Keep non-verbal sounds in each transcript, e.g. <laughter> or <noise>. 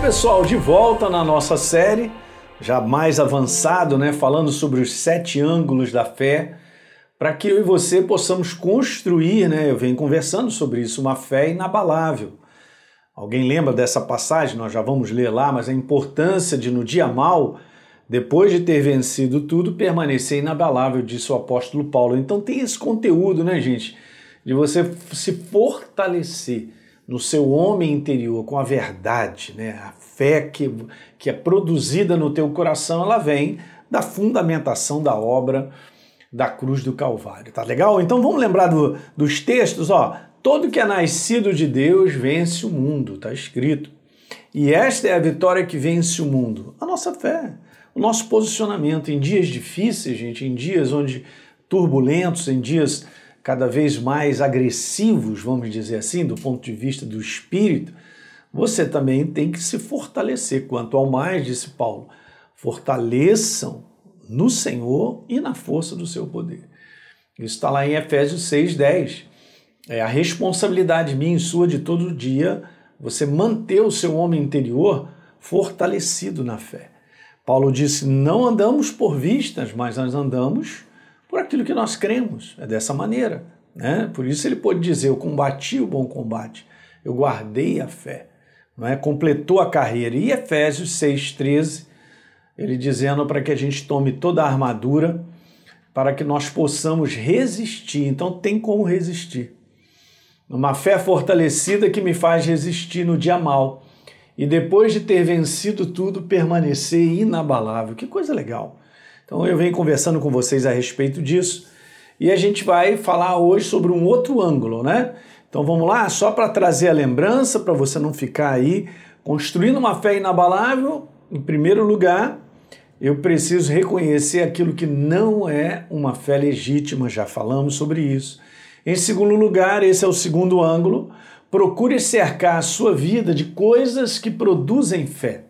pessoal, de volta na nossa série, já mais avançado, né, falando sobre os sete ângulos da fé, para que eu e você possamos construir, né, eu venho conversando sobre isso, uma fé inabalável. Alguém lembra dessa passagem? Nós já vamos ler lá, mas a importância de no dia mal, depois de ter vencido tudo, permanecer inabalável, disse o apóstolo Paulo. Então tem esse conteúdo, né, gente, de você se fortalecer no seu homem interior com a verdade, né? A fé que, que é produzida no teu coração, ela vem da fundamentação da obra da cruz do Calvário. Tá legal? Então vamos lembrar do, dos textos, ó. Todo que é nascido de Deus vence o mundo, tá escrito. E esta é a vitória que vence o mundo, a nossa fé, o nosso posicionamento em dias difíceis, gente, em dias onde turbulentos, em dias cada vez mais agressivos, vamos dizer assim, do ponto de vista do espírito, você também tem que se fortalecer. Quanto ao mais, disse Paulo, fortaleçam no Senhor e na força do seu poder. Isso está lá em Efésios 6,10. É a responsabilidade minha e sua de todo dia você manter o seu homem interior fortalecido na fé. Paulo disse: não andamos por vistas, mas nós andamos por aquilo que nós cremos. É dessa maneira. Né? Por isso ele pode dizer: Eu combati o bom combate, eu guardei a fé. Não é? Completou a carreira. E Efésios 6,13, ele dizendo para que a gente tome toda a armadura para que nós possamos resistir. Então tem como resistir. Uma fé fortalecida que me faz resistir no dia mal. E depois de ter vencido tudo, permanecer inabalável. Que coisa legal. Então eu venho conversando com vocês a respeito disso e a gente vai falar hoje sobre um outro ângulo, né? Então vamos lá, só para trazer a lembrança, para você não ficar aí construindo uma fé inabalável, em primeiro lugar, eu preciso reconhecer aquilo que não é uma fé legítima, já falamos sobre isso. Em segundo lugar, esse é o segundo ângulo, procure cercar a sua vida de coisas que produzem fé,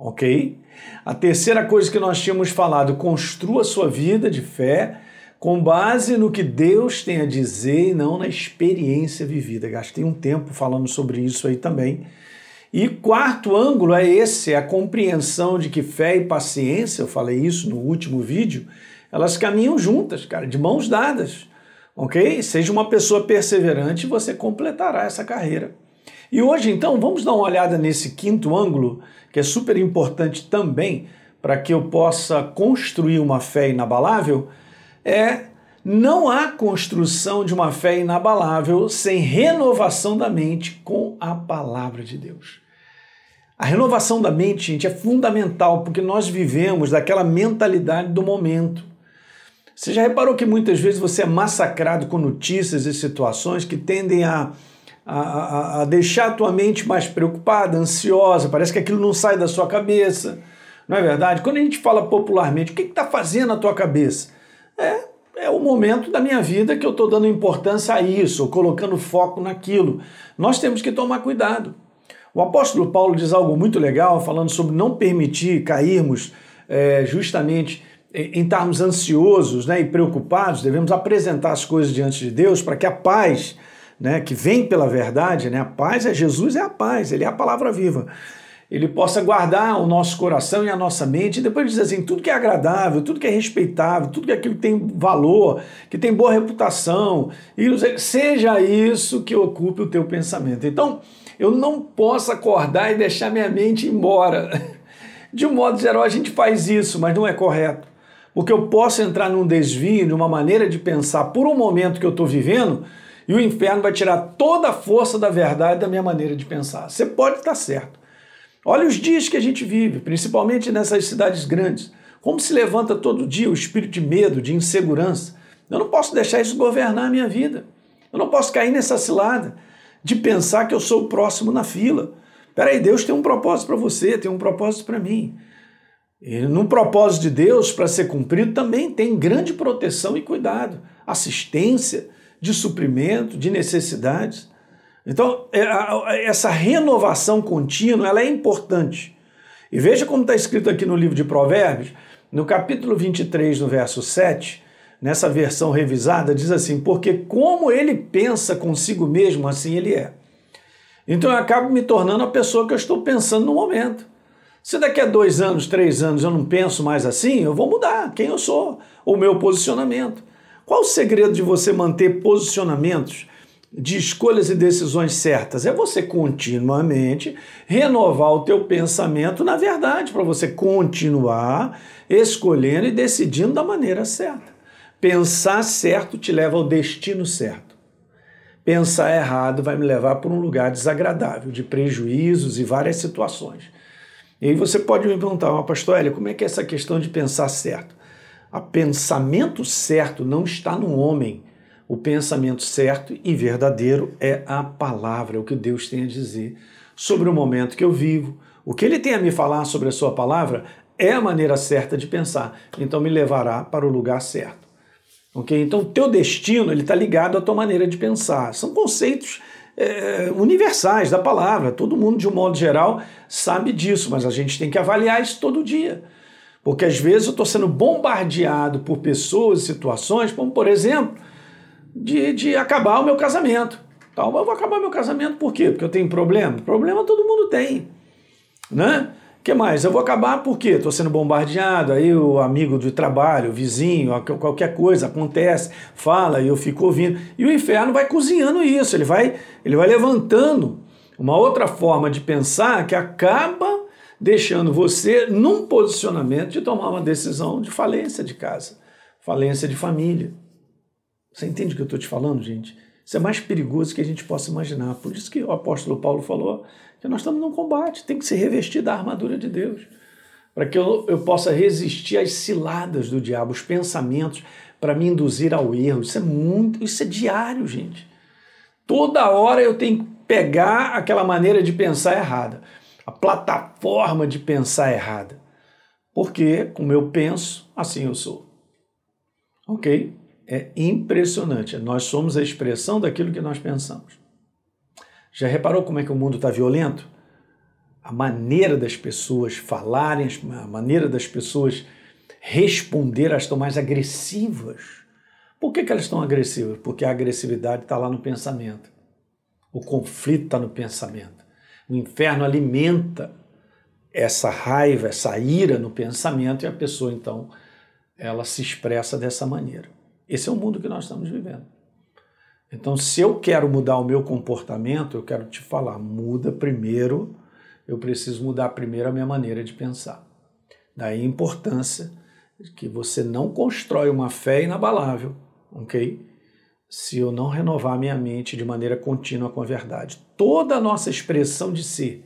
ok? A terceira coisa que nós tínhamos falado, construa sua vida de fé com base no que Deus tem a dizer e não na experiência vivida. Gastei um tempo falando sobre isso aí também. E quarto ângulo é esse, é a compreensão de que fé e paciência, eu falei isso no último vídeo, elas caminham juntas, cara, de mãos dadas. Ok? Seja uma pessoa perseverante, você completará essa carreira. E hoje, então, vamos dar uma olhada nesse quinto ângulo, que é super importante também para que eu possa construir uma fé inabalável. É não há construção de uma fé inabalável sem renovação da mente com a palavra de Deus. A renovação da mente, gente, é fundamental porque nós vivemos daquela mentalidade do momento. Você já reparou que muitas vezes você é massacrado com notícias e situações que tendem a a, a, deixar a tua mente mais preocupada, ansiosa, parece que aquilo não sai da sua cabeça. Não é verdade? Quando a gente fala popularmente, o que está fazendo na tua cabeça? É, é o momento da minha vida que eu estou dando importância a isso, colocando foco naquilo. Nós temos que tomar cuidado. O apóstolo Paulo diz algo muito legal, falando sobre não permitir cairmos é, justamente em estarmos ansiosos né, e preocupados, devemos apresentar as coisas diante de Deus para que a paz né, que vem pela verdade, né, a paz é Jesus, é a paz, ele é a palavra viva. Ele possa guardar o nosso coração e a nossa mente, e depois dizer assim: tudo que é agradável, tudo que é respeitável, tudo que é aquilo que tem valor, que tem boa reputação, seja isso que ocupe o teu pensamento. Então, eu não posso acordar e deixar minha mente embora. <laughs> De um modo geral, a gente faz isso, mas não é correto. Porque eu posso entrar num desvio, numa maneira de pensar por um momento que eu estou vivendo, e o inferno vai tirar toda a força da verdade da minha maneira de pensar. Você pode estar certo. Olha os dias que a gente vive, principalmente nessas cidades grandes. Como se levanta todo dia o espírito de medo, de insegurança. Eu não posso deixar isso governar a minha vida. Eu não posso cair nessa cilada de pensar que eu sou o próximo na fila. Peraí, Deus tem um propósito para você, tem um propósito para mim. E no propósito de Deus, para ser cumprido, também tem grande proteção e cuidado, assistência, de suprimento, de necessidades. Então, é, essa renovação contínua ela é importante. E veja como está escrito aqui no livro de Provérbios, no capítulo 23, no verso 7, nessa versão revisada, diz assim: Porque como ele pensa consigo mesmo, assim ele é. Então eu acabo me tornando a pessoa que eu estou pensando no momento. Se daqui a dois anos, três anos eu não penso mais assim, eu vou mudar quem eu sou, o meu posicionamento. Qual o segredo de você manter posicionamentos de escolhas e decisões certas? É você continuamente renovar o teu pensamento na verdade, para você continuar escolhendo e decidindo da maneira certa. Pensar certo te leva ao destino certo. Pensar errado vai me levar para um lugar desagradável, de prejuízos e várias situações. E aí você pode me perguntar, pastor Hélio, como é que é essa questão de pensar certo? O pensamento certo não está no homem. O pensamento certo e verdadeiro é a palavra, é o que Deus tem a dizer sobre o momento que eu vivo. O que ele tem a me falar sobre a sua palavra é a maneira certa de pensar. Então me levará para o lugar certo. Ok? Então o teu destino ele está ligado à tua maneira de pensar. São conceitos é, universais da palavra. Todo mundo, de um modo geral, sabe disso, mas a gente tem que avaliar isso todo dia. Porque às vezes eu estou sendo bombardeado por pessoas e situações, como por exemplo, de, de acabar o meu casamento. Então, eu vou acabar meu casamento por quê? Porque eu tenho problema? Problema todo mundo tem. Né? que mais? Eu vou acabar porque estou sendo bombardeado, aí o amigo de trabalho, o vizinho, qualquer coisa acontece, fala e eu fico ouvindo. E o inferno vai cozinhando isso, ele vai, ele vai levantando uma outra forma de pensar que acaba deixando você num posicionamento de tomar uma decisão de falência de casa, falência de família. Você entende o que eu estou te falando, gente? Isso é mais perigoso que a gente possa imaginar. Por isso que o apóstolo Paulo falou que nós estamos num combate, tem que se revestir da armadura de Deus, para que eu, eu possa resistir às ciladas do diabo, os pensamentos, para me induzir ao erro. Isso é muito, isso é diário, gente. Toda hora eu tenho que pegar aquela maneira de pensar errada, plataforma de pensar errada. Porque, como eu penso, assim eu sou. Ok? É impressionante. Nós somos a expressão daquilo que nós pensamos. Já reparou como é que o mundo está violento? A maneira das pessoas falarem, a maneira das pessoas responder, elas estão mais agressivas. Por que, que elas estão agressivas? Porque a agressividade está lá no pensamento. O conflito está no pensamento. O inferno alimenta essa raiva, essa ira no pensamento e a pessoa então ela se expressa dessa maneira. Esse é o mundo que nós estamos vivendo. Então, se eu quero mudar o meu comportamento, eu quero te falar, muda primeiro, eu preciso mudar primeiro a minha maneira de pensar. Daí a importância de que você não constrói uma fé inabalável, ok? Se eu não renovar minha mente de maneira contínua com a verdade. Toda a nossa expressão de si,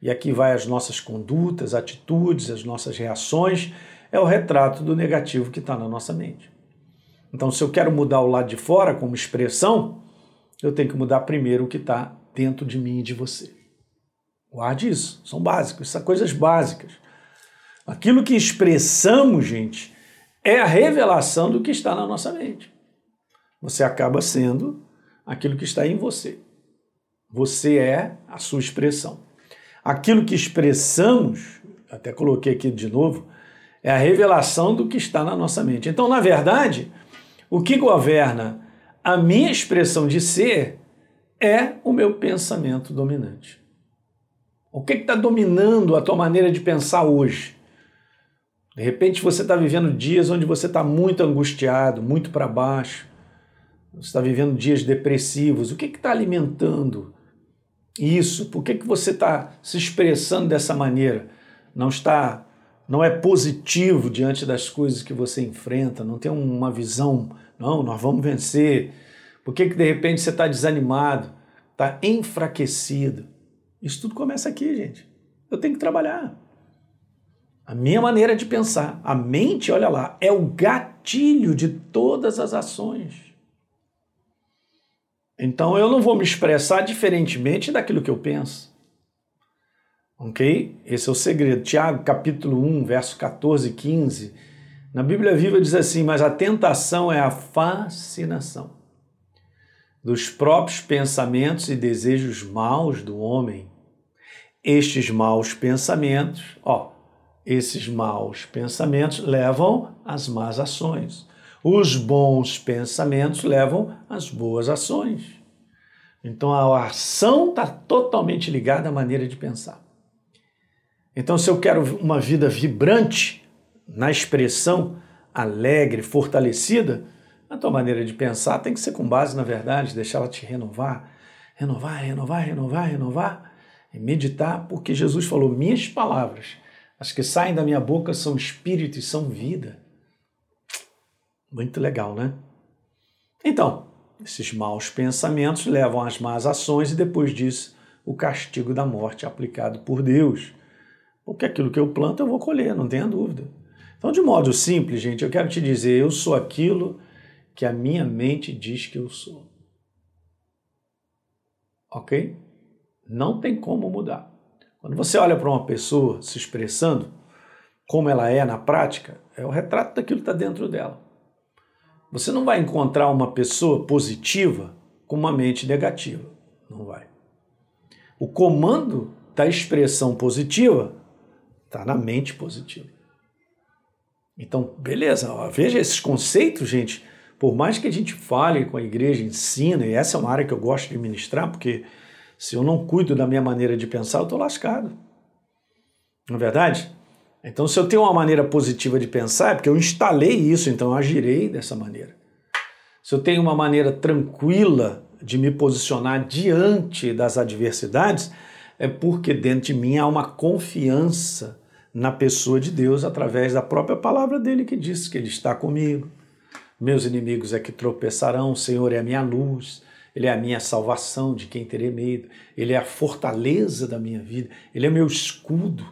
e aqui vai as nossas condutas, atitudes, as nossas reações, é o retrato do negativo que está na nossa mente. Então, se eu quero mudar o lado de fora como expressão, eu tenho que mudar primeiro o que está dentro de mim e de você. Guarde isso, são básicos, são coisas básicas. Aquilo que expressamos, gente, é a revelação do que está na nossa mente. Você acaba sendo aquilo que está em você. Você é a sua expressão. Aquilo que expressamos, até coloquei aqui de novo, é a revelação do que está na nossa mente. Então, na verdade, o que governa a minha expressão de ser é o meu pensamento dominante. O que está dominando a tua maneira de pensar hoje? De repente você está vivendo dias onde você está muito angustiado, muito para baixo. Você está vivendo dias depressivos. O que está alimentando isso? Por que, que você está se expressando dessa maneira? Não está não é positivo diante das coisas que você enfrenta, não tem uma visão, não, nós vamos vencer. Por que, que de repente você está desanimado, está enfraquecido? Isso tudo começa aqui, gente. Eu tenho que trabalhar. A minha maneira de pensar, a mente, olha lá, é o gatilho de todas as ações. Então eu não vou me expressar diferentemente daquilo que eu penso. Ok? Esse é o segredo. Tiago, capítulo 1, verso 14 e 15. Na Bíblia Viva diz assim: Mas a tentação é a fascinação dos próprios pensamentos e desejos maus do homem. Estes maus pensamentos, ó, esses maus pensamentos levam às más ações. Os bons pensamentos levam às boas ações. Então a ação está totalmente ligada à maneira de pensar. Então, se eu quero uma vida vibrante na expressão, alegre, fortalecida, a tua maneira de pensar tem que ser com base na verdade, deixar ela te renovar, renovar, renovar, renovar, renovar e meditar, porque Jesus falou: minhas palavras, as que saem da minha boca são espírito e são vida. Muito legal, né? Então, esses maus pensamentos levam às más ações e depois disso o castigo da morte aplicado por Deus. Porque aquilo que eu planto eu vou colher, não tenha dúvida. Então, de modo simples, gente, eu quero te dizer, eu sou aquilo que a minha mente diz que eu sou. Ok? Não tem como mudar. Quando você olha para uma pessoa se expressando, como ela é na prática, é o retrato daquilo que está dentro dela. Você não vai encontrar uma pessoa positiva com uma mente negativa. Não vai. O comando da expressão positiva está na mente positiva. Então, beleza, ó, veja esses conceitos, gente. Por mais que a gente fale com a igreja, ensina, e essa é uma área que eu gosto de ministrar, porque se eu não cuido da minha maneira de pensar, eu estou lascado. Não é verdade? Então, se eu tenho uma maneira positiva de pensar, é porque eu instalei isso, então eu agirei dessa maneira. Se eu tenho uma maneira tranquila de me posicionar diante das adversidades, é porque dentro de mim há uma confiança na pessoa de Deus através da própria palavra dele que diz que ele está comigo. Meus inimigos é que tropeçarão, o Senhor é a minha luz. Ele é a minha salvação, de quem terei medo. Ele é a fortaleza da minha vida. Ele é meu escudo.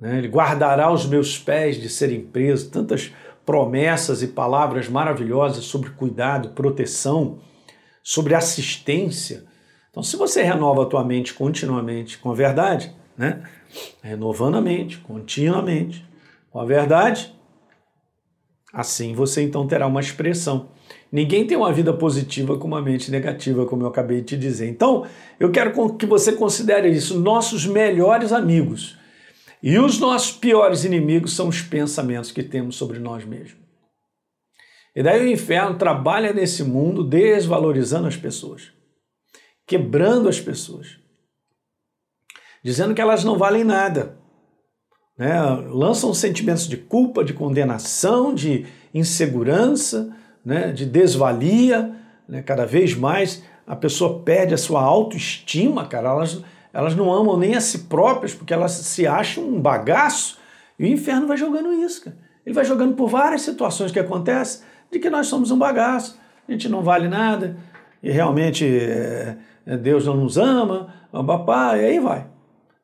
Né? Ele guardará os meus pés de serem presos. Tantas promessas e palavras maravilhosas sobre cuidado, proteção, sobre assistência. Então, se você renova a tua mente continuamente com a verdade, né? renovando a mente continuamente com a verdade, assim você então terá uma expressão Ninguém tem uma vida positiva com uma mente negativa, como eu acabei de te dizer. Então, eu quero que você considere isso nossos melhores amigos. E os nossos piores inimigos são os pensamentos que temos sobre nós mesmos. E daí o inferno trabalha nesse mundo desvalorizando as pessoas, quebrando as pessoas, dizendo que elas não valem nada. Né? Lançam sentimentos de culpa, de condenação, de insegurança, né, de desvalia, né, cada vez mais a pessoa perde a sua autoestima, cara. Elas, elas não amam nem a si próprias porque elas se acham um bagaço e o inferno vai jogando isso, cara. Ele vai jogando por várias situações que acontecem de que nós somos um bagaço, a gente não vale nada e realmente é, é Deus não nos ama, papá, e aí vai.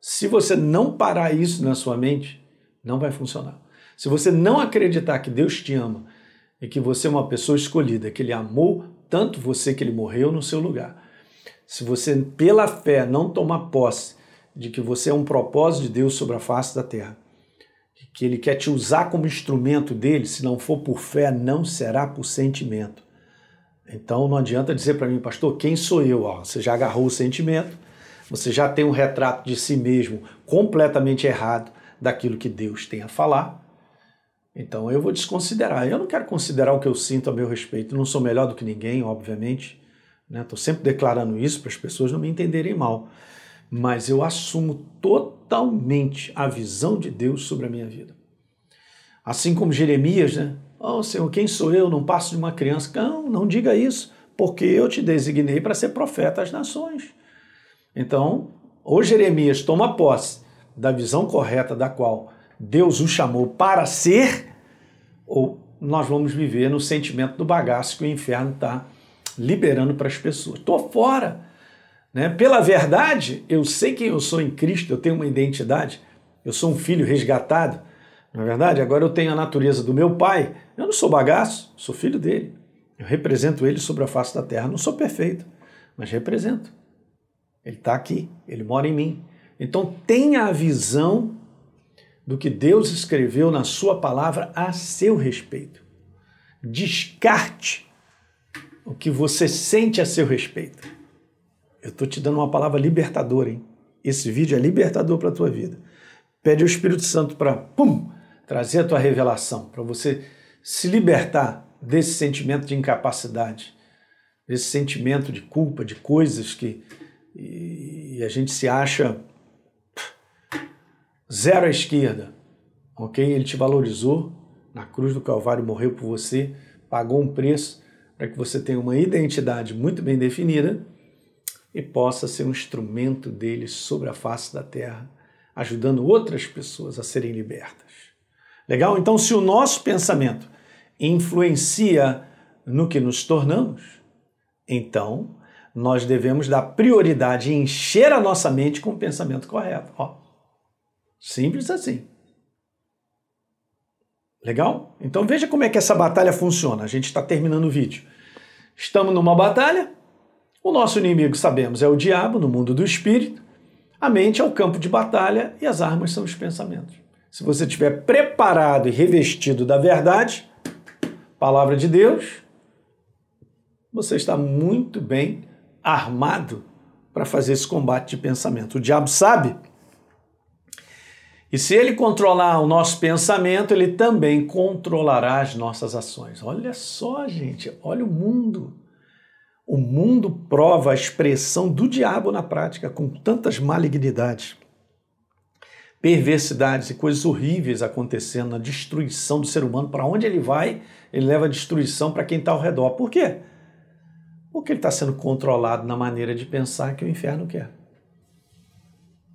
Se você não parar isso na sua mente, não vai funcionar. Se você não acreditar que Deus te ama e que você é uma pessoa escolhida, que ele amou tanto você que ele morreu no seu lugar. Se você, pela fé, não tomar posse de que você é um propósito de Deus sobre a face da terra, que ele quer te usar como instrumento dele, se não for por fé, não será por sentimento. Então não adianta dizer para mim, pastor, quem sou eu? Ó, você já agarrou o sentimento, você já tem um retrato de si mesmo completamente errado daquilo que Deus tem a falar. Então eu vou desconsiderar. Eu não quero considerar o que eu sinto a meu respeito. não sou melhor do que ninguém, obviamente. Estou né? sempre declarando isso para as pessoas não me entenderem mal. Mas eu assumo totalmente a visão de Deus sobre a minha vida. Assim como Jeremias, né? Oh, Senhor, quem sou eu? Não passo de uma criança. Não, não diga isso, porque eu te designei para ser profeta às nações. Então, ou Jeremias toma posse da visão correta da qual Deus o chamou para ser, ou nós vamos viver no sentimento do bagaço que o inferno está liberando para as pessoas. Estou fora. Né? Pela verdade, eu sei quem eu sou em Cristo, eu tenho uma identidade, eu sou um filho resgatado. Na é verdade, agora eu tenho a natureza do meu pai. Eu não sou bagaço, sou filho dele. Eu represento ele sobre a face da terra. Não sou perfeito, mas represento. Ele está aqui, ele mora em mim. Então tenha a visão do que Deus escreveu na Sua palavra a seu respeito. Descarte o que você sente a seu respeito. Eu estou te dando uma palavra libertadora, hein? Esse vídeo é libertador para a tua vida. Pede ao Espírito Santo para, pum, trazer a tua revelação, para você se libertar desse sentimento de incapacidade, esse sentimento de culpa, de coisas que e a gente se acha zero à esquerda, ok? Ele te valorizou na cruz do Calvário, morreu por você, pagou um preço para que você tenha uma identidade muito bem definida e possa ser um instrumento dele sobre a face da terra, ajudando outras pessoas a serem libertas. Legal? Então, se o nosso pensamento influencia no que nos tornamos, então nós devemos dar prioridade e encher a nossa mente com o pensamento correto. Ó, simples assim. Legal? Então veja como é que essa batalha funciona. A gente está terminando o vídeo. Estamos numa batalha. O nosso inimigo, sabemos, é o diabo no mundo do espírito. A mente é o campo de batalha e as armas são os pensamentos. Se você estiver preparado e revestido da verdade, palavra de Deus, você está muito bem armado para fazer esse combate de pensamento. O diabo sabe. E se ele controlar o nosso pensamento, ele também controlará as nossas ações. Olha só, gente, olha o mundo. O mundo prova a expressão do diabo na prática, com tantas malignidades, perversidades e coisas horríveis acontecendo, na destruição do ser humano. Para onde ele vai, ele leva a destruição para quem está ao redor. Por quê? Porque ele está sendo controlado na maneira de pensar que o inferno quer.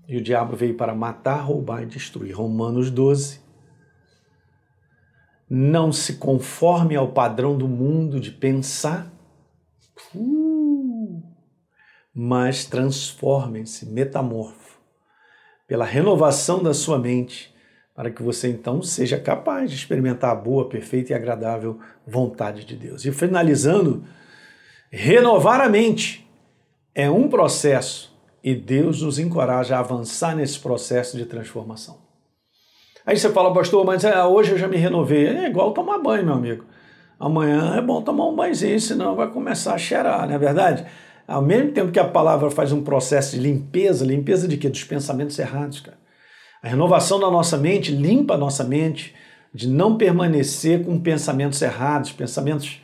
E o diabo veio para matar, roubar e destruir. Romanos 12. Não se conforme ao padrão do mundo de pensar, uh, mas transformem-se, metamorfo, pela renovação da sua mente, para que você então seja capaz de experimentar a boa, perfeita e agradável vontade de Deus. E finalizando, Renovar a mente é um processo e Deus nos encoraja a avançar nesse processo de transformação. Aí você fala, pastor, mas é, hoje eu já me renovei. É igual tomar banho, meu amigo. Amanhã é bom tomar um banhozinho, senão vai começar a cheirar, não é verdade? Ao mesmo tempo que a palavra faz um processo de limpeza, limpeza de quê? Dos pensamentos errados, cara. A renovação da nossa mente limpa a nossa mente de não permanecer com pensamentos errados, pensamentos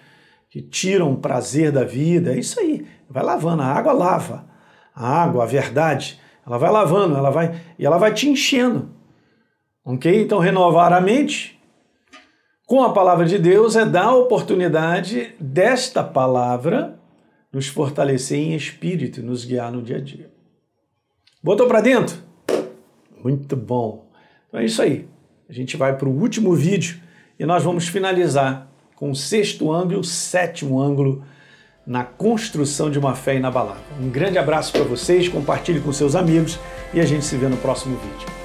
que tiram o prazer da vida. É isso aí. Vai lavando, a água lava. A água, a verdade, ela vai lavando, ela vai e ela vai te enchendo. OK? Então renovar a mente com a palavra de Deus é dar a oportunidade desta palavra nos fortalecer em espírito nos guiar no dia a dia. Botou para dentro? Muito bom. Então é isso aí. A gente vai para o último vídeo e nós vamos finalizar com o sexto ângulo, o sétimo ângulo na construção de uma fé inabalável. Um grande abraço para vocês, compartilhe com seus amigos e a gente se vê no próximo vídeo.